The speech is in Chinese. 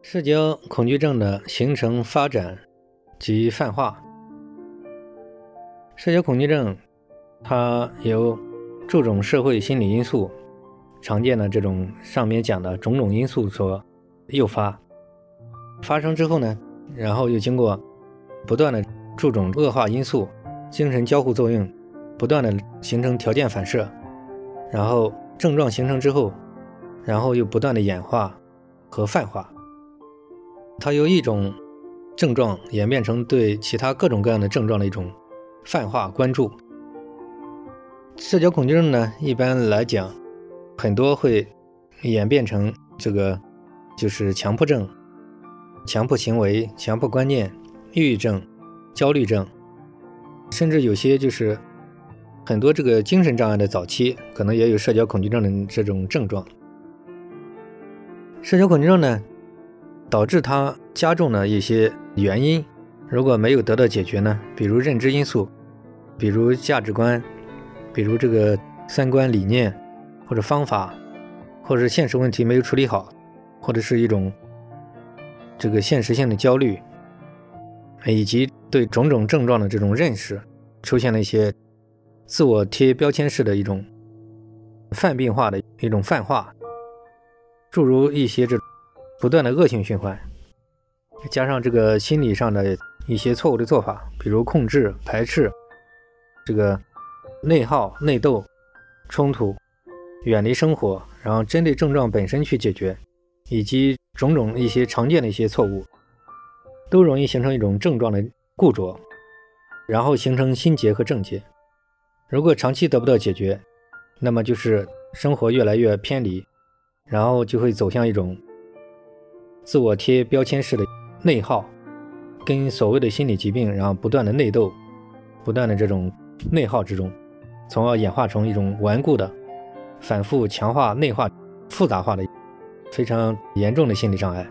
社交恐惧症的形成、发展及泛化。社交恐惧症，它由诸种社会心理因素、常见的这种上面讲的种种因素所诱发。发生之后呢，然后又经过不断的诸种恶化因素、精神交互作用，不断的形成条件反射，然后症状形成之后，然后又不断的演化和泛化。它由一种症状演变成对其他各种各样的症状的一种泛化关注。社交恐惧症呢，一般来讲，很多会演变成这个就是强迫症、强迫行为、强迫观念、抑郁症、焦虑症，甚至有些就是很多这个精神障碍的早期，可能也有社交恐惧症的这种症状。社交恐惧症呢？导致它加重的一些原因，如果没有得到解决呢？比如认知因素，比如价值观，比如这个三观理念或者方法，或者现实问题没有处理好，或者是一种这个现实性的焦虑，以及对种种症状的这种认识出现了一些自我贴标签式的一种泛病化的一种泛化，诸如一些这。不断的恶性循环，加上这个心理上的一些错误的做法，比如控制、排斥，这个内耗、内斗、冲突，远离生活，然后针对症状本身去解决，以及种种一些常见的一些错误，都容易形成一种症状的固着，然后形成心结和症结。如果长期得不到解决，那么就是生活越来越偏离，然后就会走向一种。自我贴标签式的内耗，跟所谓的心理疾病，然后不断的内斗，不断的这种内耗之中，从而演化成一种顽固的、反复强化内化、复杂化的非常严重的心理障碍。